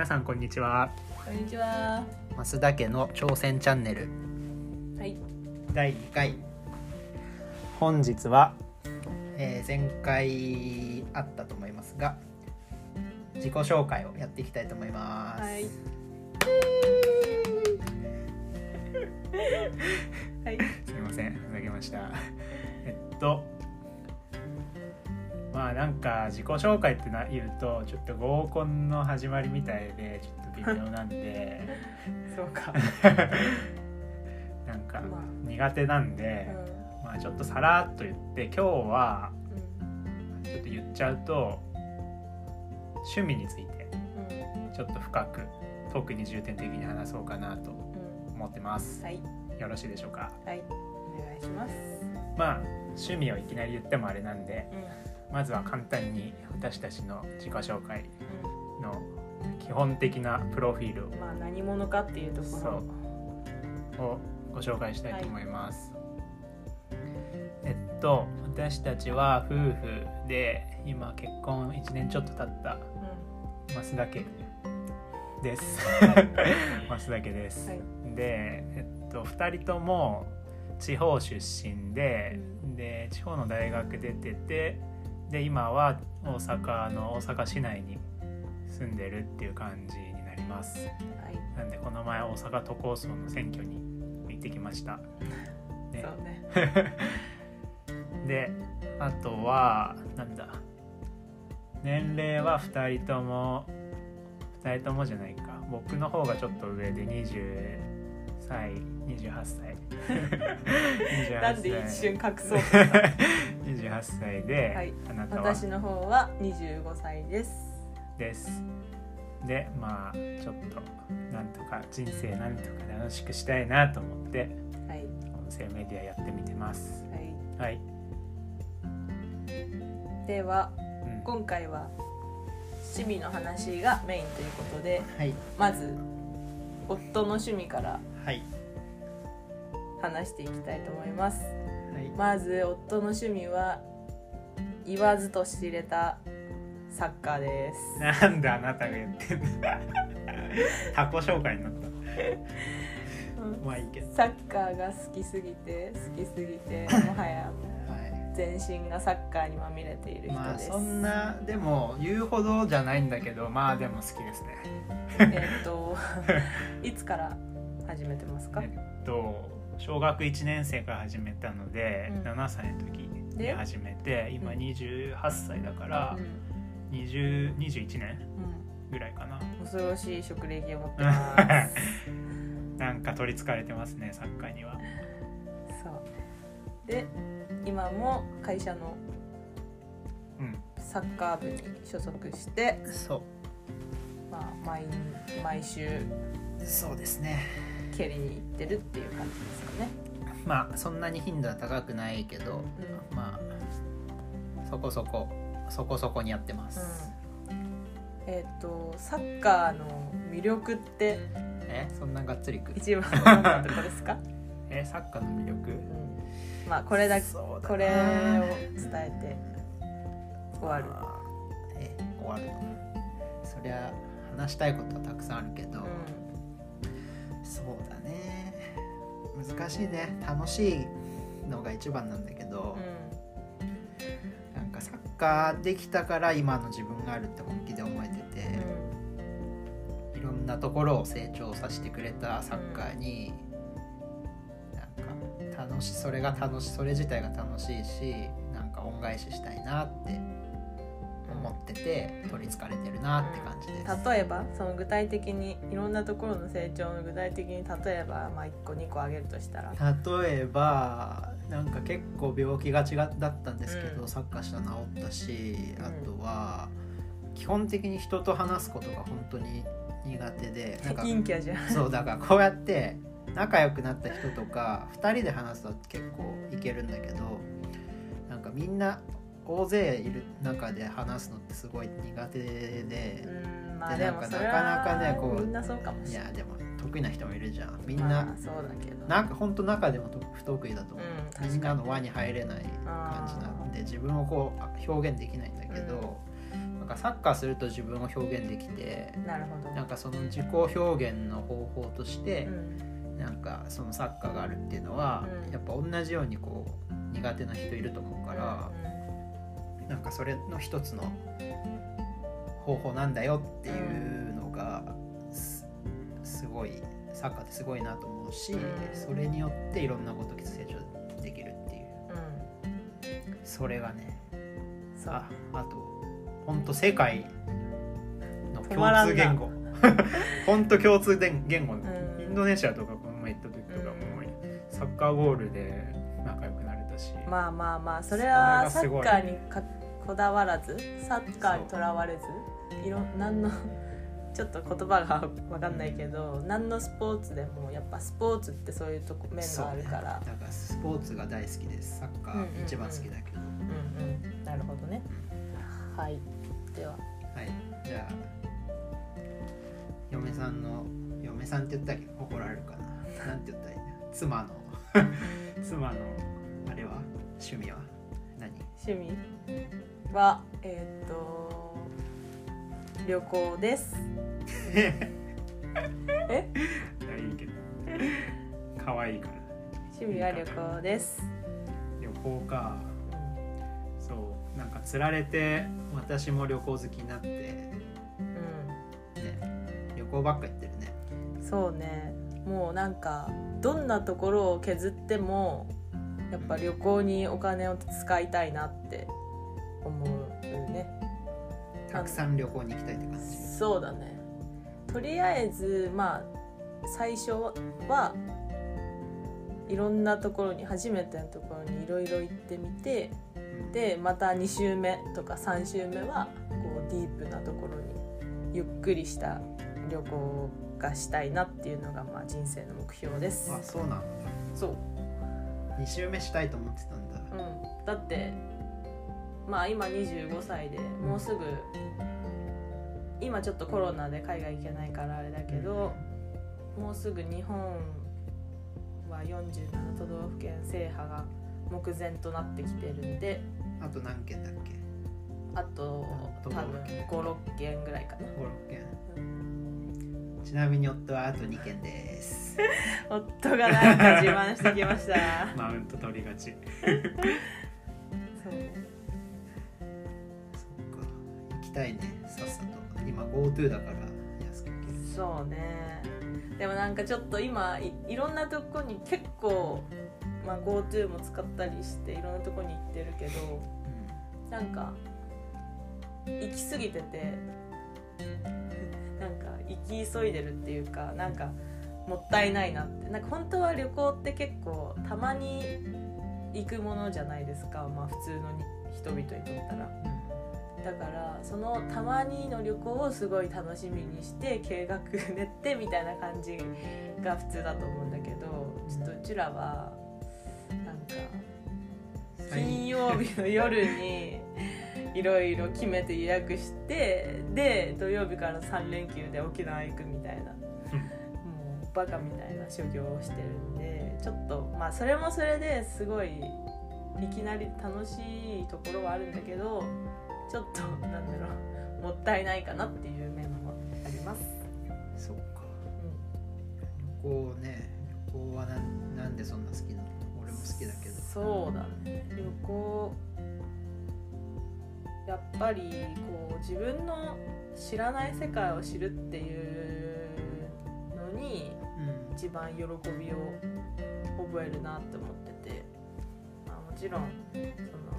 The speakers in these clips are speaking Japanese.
皆さんこんにちはこんにちは。増田家の挑戦チャンネルはい。第2回本日は、えー前回あったと思いますが自己紹介をやっていきたいと思います、はい。はい。すみませんふざけましたえっとまあなんか自己紹介ってな言うとちょっと合コンの始まりみたいでちょっと微妙なんで そうか。なんかまあ苦手なんうで、ん。まあちょっとさらっと言って今日はちょっと言っちゃうと趣味についてうん。ちょっと深く特に重点的に話そうかなとうん。思ってますはい。よろしいでしょうか？はい。お願いします。まあ趣味をいきなり言ってもあれなんでうまずは簡単に私たちの自己紹介ん。の基本的なプロフィールうん。まあ何者かっていうところ。をご紹介したいと思います、えっと私たちは夫婦で今結婚1年ちょっと経ったう増田家です増田家です、はい でえっと2人とも地方出身で、で地方の大学出ててで今は大阪の大阪市内に住んでるっていう感じになりますん。はい。なんでこの前大阪都構想の選挙に行ってきました、ねそうね。であとはなんだ年齢は2人とも2人ともじゃないか僕の方がちょっと上で20歳28歳。28 なんで一瞬隠そうと28歳で、はい。あなたは？私の方は25歳です。です。でまあちょっとなんとか人生なんとか楽しくしたいなと思ってはい。音声メディアやってみてます。はい。はい、ではうん。今回は趣味の話がメインということではい。まず夫の趣味からはい。話していきたいと思います。はい。まず夫の趣味は言わずと知れたサッカーです。なんであなたが言ってんだ タコ紹介になった。まあいいけど。サッカーが好きすぎて好きすぎてもはやはい。全身がサッカーにまみれている人です、まあそんなでも言うほどじゃないんだけどまあでも好きですね。えっと いつから？始めてますか、えっと小学1年生から始めたので、うん。7歳の時にで始めて今うん28歳だからうん。20 21年うんぐらいかな。恐ろしい職歴を持ってます。なんか取りつかれてますねサッカーには。そう。で今も会社のうん。サッカー部に所属して、そまあ、毎毎週。うそうですね蹴りに行ってるっていう感じですかね。まあそんなに頻度は高くないけどうん。まあそこそこそこそこにやってます、うん、えっ、とサッカーの魅力ってえ？そんながっつりく？一番どんなところですか、えサッカーの魅力？うん、まあこれだこれを伝えて終わる。え終わるの。そりゃ話したいことはたくさんあるけど、うそうだね。難しいね。楽しいのが一番なんだけど、んなんかサッカーできたから今の自分があるって本気で思えてて、いろんなところを成長させてくれたサッカーに、なんか楽しそれが楽しそれ自体が楽しいしなんか恩返ししたいなって思ってて取りつかれてるなって感じです。例えばその具体的にいろんなところの成長の具体的に例えば、まあ、1個2個挙げるとしたら。例えばなんか結構病気がちだったんですけど、うん。サッカーしたら治ったしうん。あとは基本的に人と話すことが本当に苦手でなんか陰キャじゃん。そうだからこうやって仲良くなった人とか2人で話すと結構いけるんだけどなんかみんな大勢いる中で話すのってすごい苦手で。うんまあでなんかなかなかねこうみんなそうかもしれない。いやでも得意な人もいるじゃん。みんな、まあ、そうだけど。なんか本当中でもと不得意だと思う、うんみんなの輪に入れない感じなんで自分をこう表現できないんだけど、かサッカーすると自分を表現できてなるほど。なんかその自己表現の方法としてう、ん。なんかそのサッカーがあるっていうのは、うん。やっぱ同じようにこう苦手な人いると思うから、なんかそれの一つの方法なんだよっていうのがすすごいサッカーってすごいなと思うし、うん。それによっていろんなことが成長できるっていう。うん。それがねうんそうああと本当世界の共通言語。本当 共通言言語、ん。インドネシアとかこの前行った時とかも、サッカーゴールで仲良くなれたし、まあまあまあそれはサッカーにかこだわらずサッカーにとらわれずいろ何の ちょっと言葉が分かんないけど何のスポーツでもやっぱスポーツってそういうとこ面があるから。ね。だからスポーツが大好きです。サッカうんうんうん。ー一番好きだけど、うんうん。なるほどね。はい。では。はい。じゃあ嫁さんの嫁さんって言ったっけ怒られるかな？なんて言ったらいいんだ妻の。妻の あれは？趣味は？何？趣味？はえっ、と旅行です。え？いいけど。可愛いから。趣味は旅行です、旅行か。うそう。なんか釣られて私も旅行好きになって、ね、ん。旅行ばっか行ってるね。うん、そうね。もうなんかどんなところを削ってもやっぱ旅行にお金を使いたいなってたくさん旅行に行きたいって感じ。そうだね。とりあえずまあ最初はいろんなところに初めてのところにいろいろ行ってみてうん。でまた2週目とか3週目はこうディープなところにゆっくりした旅行がしたいなっていうのがまあ人生の目標です。あそうなんだ。そう、2周目したいと思ってたんだ。うん、だってまあ今25歳でもうすぐ今ちょっとコロナで海外行けないからあれだけどもうすぐ日本は47都道府県制覇が目前となってきてるんであと何件だっけ？あと多分56件ぐらいかな。56件ちなみに夫はあと2件です。夫がなんか自慢してきました。マウント取りがち きたいねさっさと。今 GoTo だから安く行けるそうね。でもなんかちょっと今いいろんなとこに結構、まあ、GoTo も使ったりしていろんなとこに行ってるけどなんか行き過ぎててなんか行き急いでるっていうかなんかもったいないなって。なんか本当は旅行って結構たまに行くものじゃないですか、まあ、普通のに人々にとったら。だからそのたまにの旅行をすごい楽しみにして計画練ってみたいな感じが普通だと思うんだけどちょっとうちらはなんか金曜日の夜にいろいろ決めて予約してで土曜日から3連休で沖縄行くみたいなもうバカみたいな所業をしてるんでちょっとまあそれもそれですごいいきなり楽しいところはあるんだけどちょっとなんだろうもったいないかなっていう面もあります。そっか。旅行ね旅行はなんなんでそんな好きなの？俺も好きだけど。そうだね旅行やっぱりこう自分の知らない世界を知るっていうのにうん。一番喜びを覚えるなって思ってて、まあ、もちろんその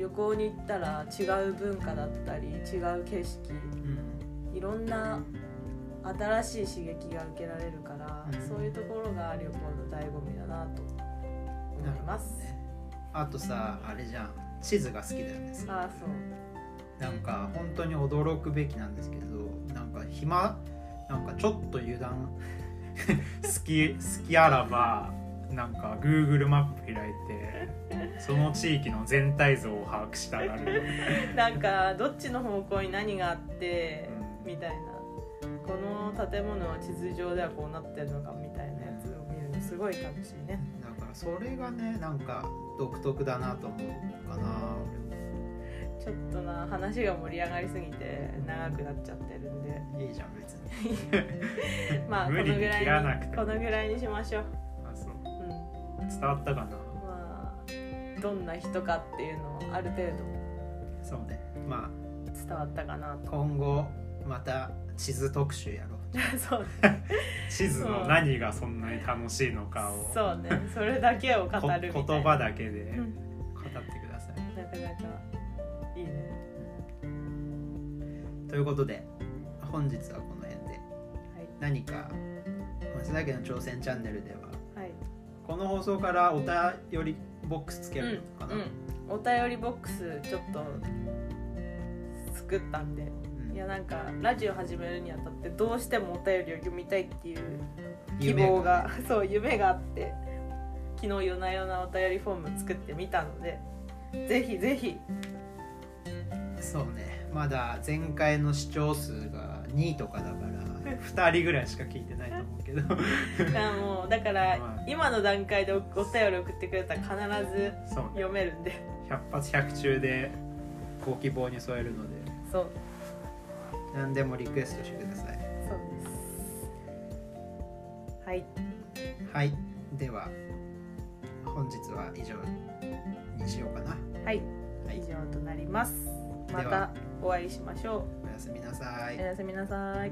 旅行に行ったら違う文化だったり違う景色うん。いろんな新しい刺激が受けられるから、うん。そういうところが旅行の醍醐味だなと思います。ね。あとさあれじゃん。地図が好きだよねああそう。なんか本当に驚くべきなんですけどなんか暇？なんかちょっと油断？好き好きあらばなんか Google マップ開いてその地域の全体像を把握したがる、なんかどっちの方向に何があってうん。みたいな。この建物は地図上ではこうなってるのかみたいなやつを見るのすごい楽しいね。だからそれがねなんか独特だなと思うかな。ちょっとな話が盛り上がりすぎて長くなっちゃってるんで。いいじゃん別に。まあこ無理にのぐらい切らなくてにこのぐらいにしましょう、伝わったかな。まあどんな人かっていうのをある程そうね。ま度伝わったかなあと。今後また地図特集やろう。そう 地図の何がそんなに楽しいのかを。そうね。それだけを語る言葉だけでうん語ってください。なかなかいいね。ということで本日はこの辺で。はい。何か松田家の挑戦チャンネルでははいこの放送からお便りボックスつけるのかな、うん、お便りボックスちょっと作ったんで。うん。いやなんかラジオ始めるにあたってどうしてもお便りを読みたいっていう希夢望が そう夢があって昨日夜な夜なお便りフォーム作ってみたので。ぜひぜひ。そうね。まだ前回の視聴数が2とかだから2人ぐらいしか聞いてないと思うけど。だからもうだからまあ今の段階でおお便り送ってくれたら必ず読めるんで。100発100中でご希望に添えるので。そう。何でもリクエストしてください。そうです。はい。はい。では本日は以上にしようかな。はい。はい。以上となります。またお会いしましょおやすみなさうい。おやすみなさい